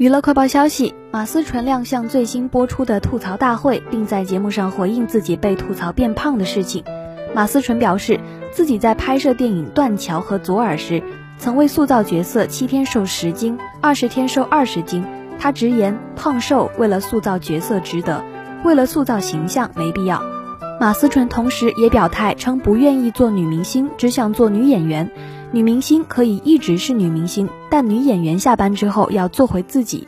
娱乐快报消息：马思纯亮相最新播出的吐槽大会，并在节目上回应自己被吐槽变胖的事情。马思纯表示，自己在拍摄电影《断桥》和《左耳》时，曾为塑造角色七天瘦十斤，二十天瘦二十斤。他直言，胖瘦为了塑造角色值得，为了塑造形象没必要。马思纯同时也表态称，不愿意做女明星，只想做女演员。女明星可以一直是女明星，但女演员下班之后要做回自己。